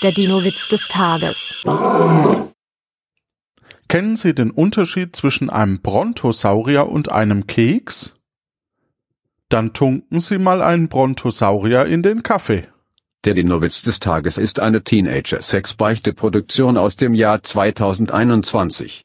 Der Dino-Witz des Tages. Kennen Sie den Unterschied zwischen einem Brontosaurier und einem Keks? Dann tunken Sie mal einen Brontosaurier in den Kaffee. Der Dino-Witz des Tages ist eine Teenager-Sex-Beichte-Produktion aus dem Jahr 2021.